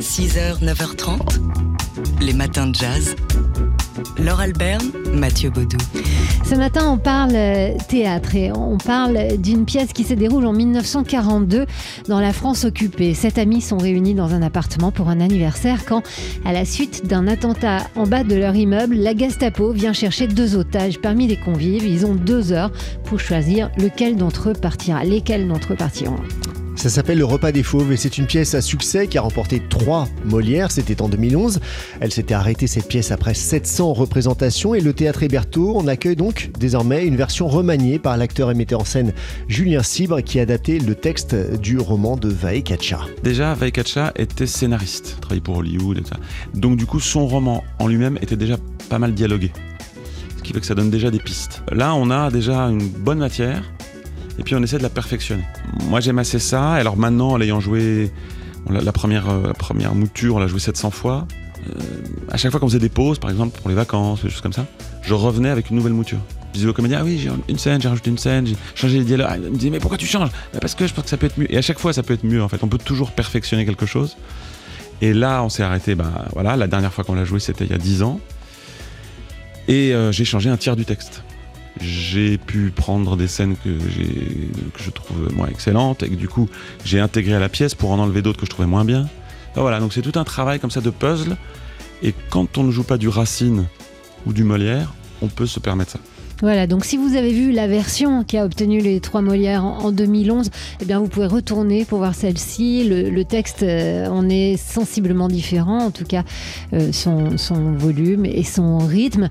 6h, 9h30, les matins de jazz. Laure Alberne, Mathieu Baudou. Ce matin, on parle théâtre et on parle d'une pièce qui se déroule en 1942 dans la France occupée. Sept amis sont réunis dans un appartement pour un anniversaire quand, à la suite d'un attentat en bas de leur immeuble, la Gestapo vient chercher deux otages parmi les convives. Ils ont deux heures pour choisir lequel d'entre eux partira, lesquels d'entre eux partiront. Ça s'appelle Le Repas des Fauves et c'est une pièce à succès qui a remporté trois Molières, c'était en 2011. Elle s'était arrêtée cette pièce après 700 représentations et le théâtre Héberto en accueille donc désormais une version remaniée par l'acteur et metteur en scène Julien Cibre qui a adapté le texte du roman de Vae Katcha. Déjà, Vae Katcha était scénariste, travaillait pour Hollywood et ça. Donc du coup, son roman en lui-même était déjà pas mal dialogué. Ce qui fait que ça donne déjà des pistes. Là, on a déjà une bonne matière et puis on essaie de la perfectionner. Moi j'aime assez ça, alors maintenant, en l'ayant joué, la, première, euh, première mouture, on l'a joué 700 fois. Euh, à chaque fois qu'on faisait des pauses, par exemple pour les vacances, des choses comme ça, je revenais avec une nouvelle mouture. Je disais au comédien, ah oui, j'ai une scène, j'ai rajouté une scène, j'ai changé les dialogues. Il me disait, mais pourquoi tu changes? Bah, Parce que je pense que ça peut être mieux. Et à chaque fois, ça peut être mieux en fait. On peut toujours perfectionner quelque chose. Et là, on s'est arrêté, ben voilà, la dernière fois qu'on l'a joué, c'était il y a 10 ans. Et euh, j'ai changé un tiers du texte j'ai pu prendre des scènes que, que je trouve moins excellentes et que du coup j'ai intégré à la pièce pour en enlever d'autres que je trouvais moins bien. voilà, donc c'est tout un travail comme ça de puzzle. Et quand on ne joue pas du Racine ou du Molière, on peut se permettre ça. Voilà, donc si vous avez vu la version qui a obtenu les trois Molières en, 2011, eh bien vous pouvez retourner pour voir celle-ci. Le, texte euh, en est sensiblement différent, en tout cas euh, son, volume et son rythme.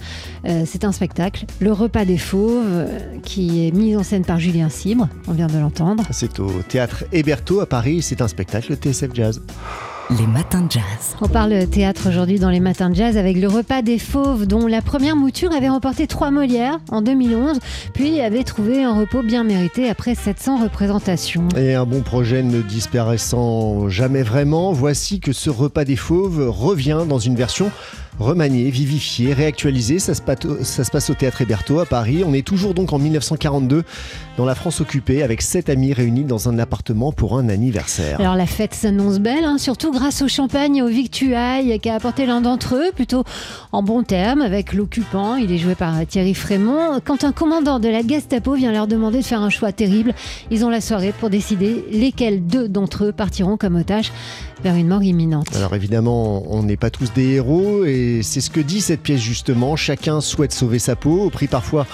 Euh, c'est un spectacle, Le repas des fauves, qui est mis en scène par Julien Cibre, on vient de l'entendre. C'est au théâtre Héberto à Paris, c'est un spectacle TSF Jazz. Les matins de jazz. On parle théâtre aujourd'hui dans les matins de jazz avec le repas des fauves dont la première mouture avait remporté trois Molières en 2011 puis avait trouvé un repos bien mérité après 700 représentations. Et un bon projet ne disparaissant jamais vraiment, voici que ce repas des fauves revient dans une version remanié, vivifié, réactualisé. Ça se, passe au Théâtre Héberto à Paris. On est toujours donc en 1942 dans la France occupée avec sept amis réunis dans un appartement pour un anniversaire. Alors la fête s'annonce belle, hein, surtout grâce au champagne et au victuailles qu'a apporté l'un d'entre eux, plutôt en bon terme avec l'occupant. Il est joué par Thierry Frémont. Quand un commandant de la Gestapo vient leur demander de faire un choix terrible, ils ont la soirée pour décider lesquels deux d'entre eux partiront comme otages vers une mort imminente. Alors évidemment, on n'est pas tous des héros et c'est ce que dit cette pièce justement. Chacun souhaite sauver sa peau au prix parfois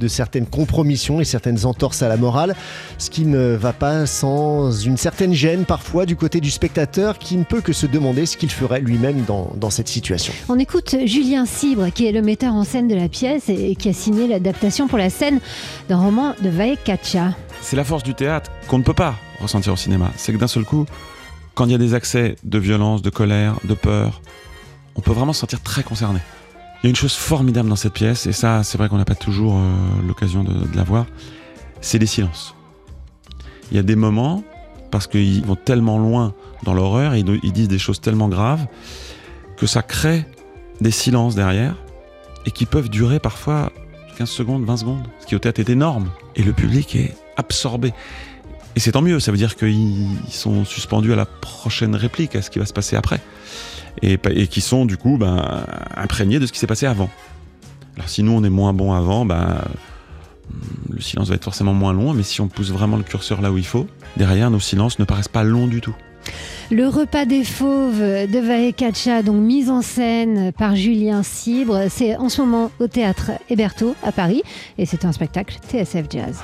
de certaines compromissions et certaines entorses à la morale, ce qui ne va pas sans une certaine gêne parfois du côté du spectateur qui ne peut que se demander ce qu'il ferait lui-même dans, dans, cette situation. On écoute Julien Cibre qui est le metteur en scène de la pièce et qui a signé l'adaptation pour la scène d'un roman de Vae Katcha. C'est la force du théâtre qu'on ne peut pas ressentir au cinéma. C'est que d'un seul coup, quand il y a des accès de violence, de colère, de peur, on peut vraiment se sentir très concerné. Il y a une chose formidable dans cette pièce, et ça, c'est vrai qu'on n'a pas toujours euh, l'occasion de, la voir, c'est les silences. Il y a des moments, parce qu'ils vont tellement loin dans l'horreur, ils, ils disent des choses tellement graves, que ça crée des silences derrière, et qui peuvent durer parfois 15 secondes, 20 secondes, ce qui au théâtre est énorme. Et le public est absorbé. Et c'est tant mieux, ça veut dire qu'ils sont suspendus à la prochaine réplique, à ce qui va se passer après. Et, qui sont du coup ben, imprégnés de ce qui s'est passé avant. Alors si nous on est moins bon avant, ben, le silence va être forcément moins long, mais si on pousse vraiment le curseur là où il faut, derrière nos silences ne paraissent pas longs du tout. Le repas des fauves de Vaekacha, donc mise en scène par Julien Cibre, c'est en ce moment au théâtre Héberto à Paris et c'est un spectacle TSF Jazz.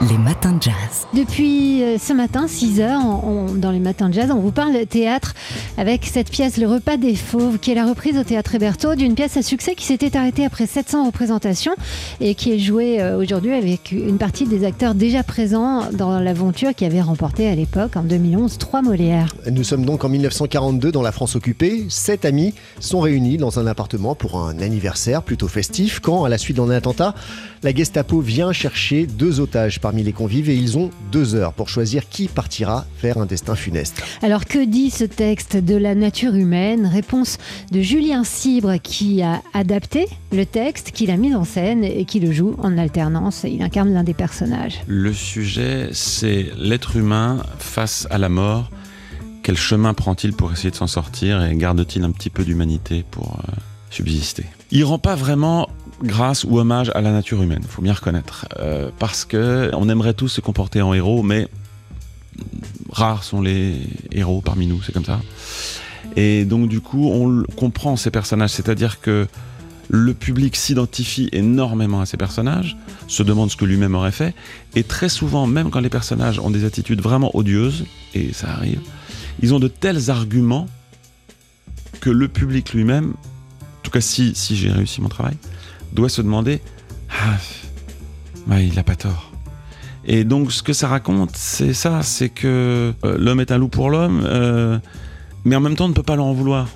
Les matins de jazz. Depuis euh, ce matin, 6 h dans les matins de jazz, on vous parle théâtre avec cette pièce Le repas des fauves qui est la reprise au théâtre Héberto d'une pièce à succès qui s'était arrêtée après 700 représentations et qui est jouée euh, aujourd'hui avec une partie des acteurs déjà présents dans l'aventure qui avait remporté à l'époque en 2011 trois Molières. Nous sommes donc en 1942 dans la France occupée. Sept amis sont réunis dans un appartement pour un anniversaire plutôt festif quand, à la suite d'un attentat, la Gestapo vient chercher deux otages parmi les convives et ils ont deux heures pour choisir qui partira vers un destin funeste. Alors que dit ce texte de la nature humaine? Réponse de Julien Cibre qui a adapté le texte, qui l'a mis en scène et qui le joue en alternance. Il incarne l'un des personnages. Le sujet, c'est l'être humain face à la mort quel chemin prend-il pour essayer de s'en sortir et garde-t-il un petit peu d'humanité pour euh, subsister? Il rend pas vraiment grâce ou hommage à la nature humaine, faut bien reconnaître, euh, parce que on aimerait tous se comporter en héros, mais rares sont les héros parmi nous, c'est comme ça. Et donc du coup, on comprend ces personnages, c'est-à-dire que le public s'identifie énormément à ces personnages, se demande ce que lui-même aurait fait, et très souvent, même quand les personnages ont des attitudes vraiment odieuses, et ça arrive, ils ont de tels arguments que le public lui-même, en tout cas si, si j'ai réussi mon travail, doit se demander Ah, il n'a pas tort. Et donc ce que ça raconte, c'est ça, c'est que euh, l'homme est un loup pour l'homme, euh, mais en même temps on ne peut pas leur en vouloir.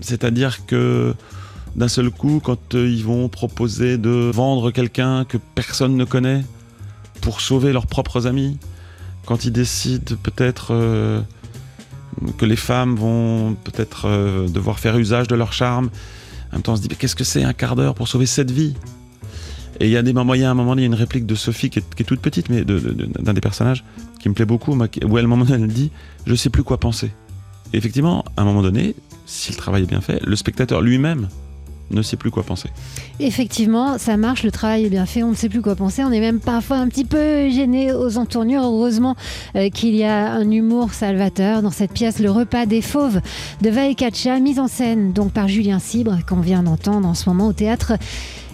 C'est-à-dire que d'un seul coup, quand euh, ils vont proposer de vendre quelqu'un que personne ne connaît pour sauver leurs propres amis, quand ils décident peut-être que les femmes vont peut-être euh, devoir faire usage de leur charme, en même temps on se dit mais qu'est-ce que c'est un quart d'heure pour sauver cette vie? Et il y a des moments, il y a un moment, il y a une réplique de Sophie qui est, toute petite, mais d'un des personnages qui me plaît beaucoup, où elle, moment elle dit je sais plus quoi penser. Et effectivement, à un moment donné, si le travail est bien fait, le spectateur lui-même ne sait plus quoi penser. Effectivement, ça marche, le travail est bien fait, on ne sait plus quoi penser, on est même parfois un petit peu gêné aux entournures. Heureusement euh, qu'il y a un humour salvateur dans cette pièce, Le repas des fauves de Vaekacha, mise en scène donc par Julien Cibre, qu'on vient d'entendre en ce moment au théâtre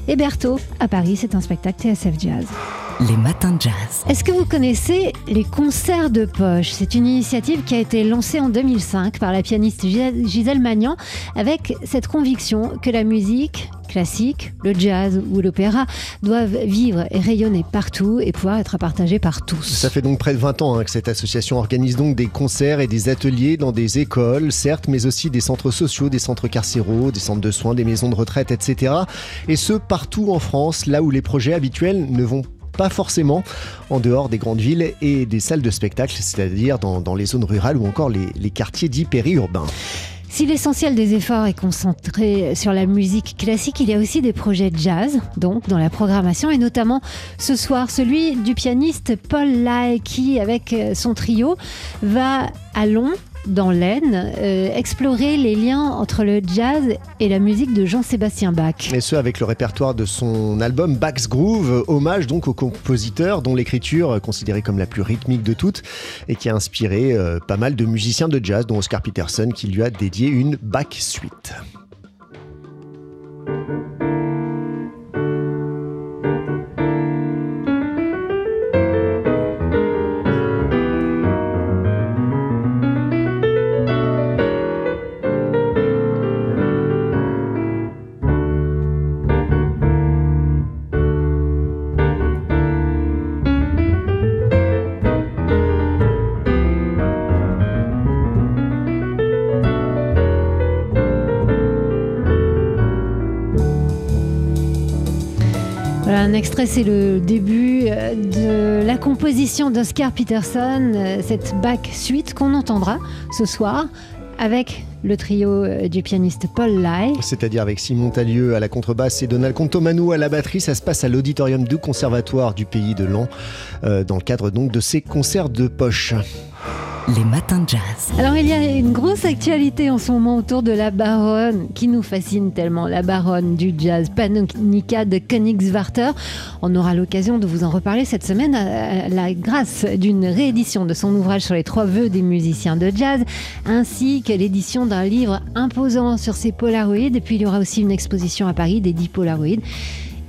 Héberto à Paris. C'est un spectacle TSF Jazz. Les matins de jazz. Est-ce que vous connaissez les concerts de poche? C'est une initiative qui a été lancée en 2005 par la pianiste Gisèle Magnan avec cette conviction que la musique classique, le jazz ou l'opéra doivent vivre et rayonner partout et pouvoir être partagés par tous. Ça fait donc près de 20 ans hein, que cette association organise donc des concerts et des ateliers dans des écoles, certes, mais aussi des centres sociaux, des centres carcéraux, des centres de soins, des maisons de retraite, etc. Et ce, partout en France, là où les projets habituels ne vont pas forcément en dehors des grandes villes et des salles de spectacle, c'est-à-dire dans, les zones rurales ou encore les, quartiers dits périurbains. Si l'essentiel des efforts est concentré sur la musique classique, il y a aussi des projets de jazz, donc dans la programmation, et notamment ce soir celui du pianiste Paul Lai qui, avec son trio, va à Londres dans l'Aisne, euh, explorer les liens entre le jazz et la musique de Jean-Sébastien Bach. Et ce, avec le répertoire de son album Bach's Groove, hommage donc au compositeur dont l'écriture, considérée comme la plus rythmique de toutes, et qui a inspiré euh, pas mal de musiciens de jazz, dont Oscar Peterson, qui lui a dédié une Bach suite. Un extrait, c'est le début euh, de la composition d'Oscar Peterson, euh, cette back suite qu'on entendra ce soir avec le trio euh, du pianiste Paul Lai. C'est-à-dire avec Simon Tallieu à la contrebasse et Donald Contomanou à la batterie. Ça se passe à l'auditorium du Conservatoire du Pays de Lan, dans le cadre donc de ces concerts de poche. Les matins de jazz. Alors il y a une grosse actualité en ce moment autour de la baronne qui nous fascine tellement, la baronne du jazz, Panonika de Königswarter. On aura l'occasion de vous en reparler cette semaine à la grâce d'une réédition de son ouvrage sur les trois vœux des musiciens de jazz, ainsi que l'édition d'un livre imposant sur ses polaroïdes. Et puis il y aura aussi une exposition à Paris des dix polaroïdes.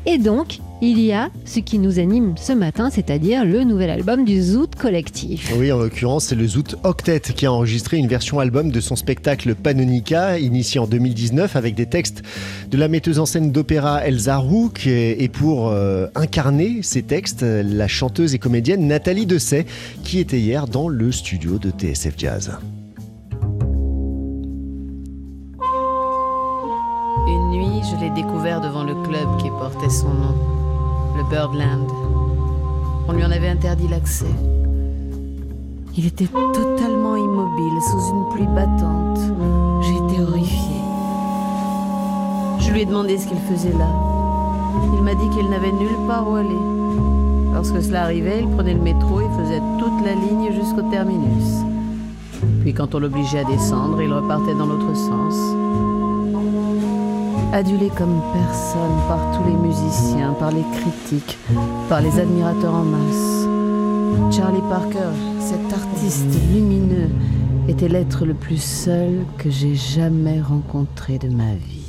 Et donc, il y a ce qui nous anime ce matin, c'est-à-dire le nouvel album du Zoot Collectif. Oui, en l'occurrence, c'est le Zoot Octet qui a enregistré une version album de son spectacle Panonica, initié en 2019 avec des textes de la metteuse en scène d'opéra Elsa Rook et pour euh, incarner ces textes, la chanteuse et comédienne Nathalie Dessay qui était hier dans le studio de TSF Jazz. Une nuit, je l'ai découvert devant le club qui portait son nom le Birdland. On lui en avait interdit l'accès. Il était totalement immobile sous une pluie battante. J'étais horrifiée. Je lui ai demandé ce qu'il faisait là. Il m'a dit qu'il n'avait nulle part où aller. Lorsque cela arrivait, il prenait le métro et faisait toute la ligne jusqu'au terminus. Puis quand on l'obligeait à descendre, il repartait dans l'autre sens. Adulé comme personne par tous les musiciens, par les critiques, par les admirateurs en masse. Charlie Parker, cet artiste lumineux, était l'être le plus seul que j'ai jamais rencontré de ma vie.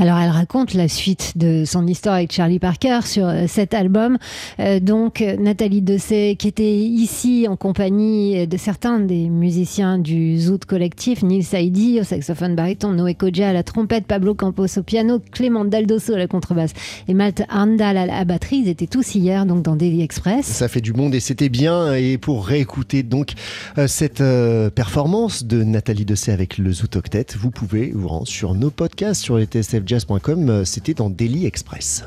Alors elle raconte la suite de son histoire avec Charlie Parker sur euh, cet album. Euh, donc Nathalie Dessay qui était ici en compagnie de certains des musiciens du Zoot collectif, Neil Saidi au saxophone baryton, Noé Kodja à la trompette, Pablo Campos au piano, Clément Daldosso à la contrebasse et Malte Arndal à la batterie. Ils étaient tous hier donc dans Daily Express. Ça fait du monde et c'était bien. Et pour réécouter donc euh, cette performance de Nathalie Dessay avec le Zoot Octet, vous pouvez vous rendre sur nos podcasts sur les TSF jazz.com, c'était dans Daily Express.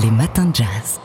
Les matins de jazz.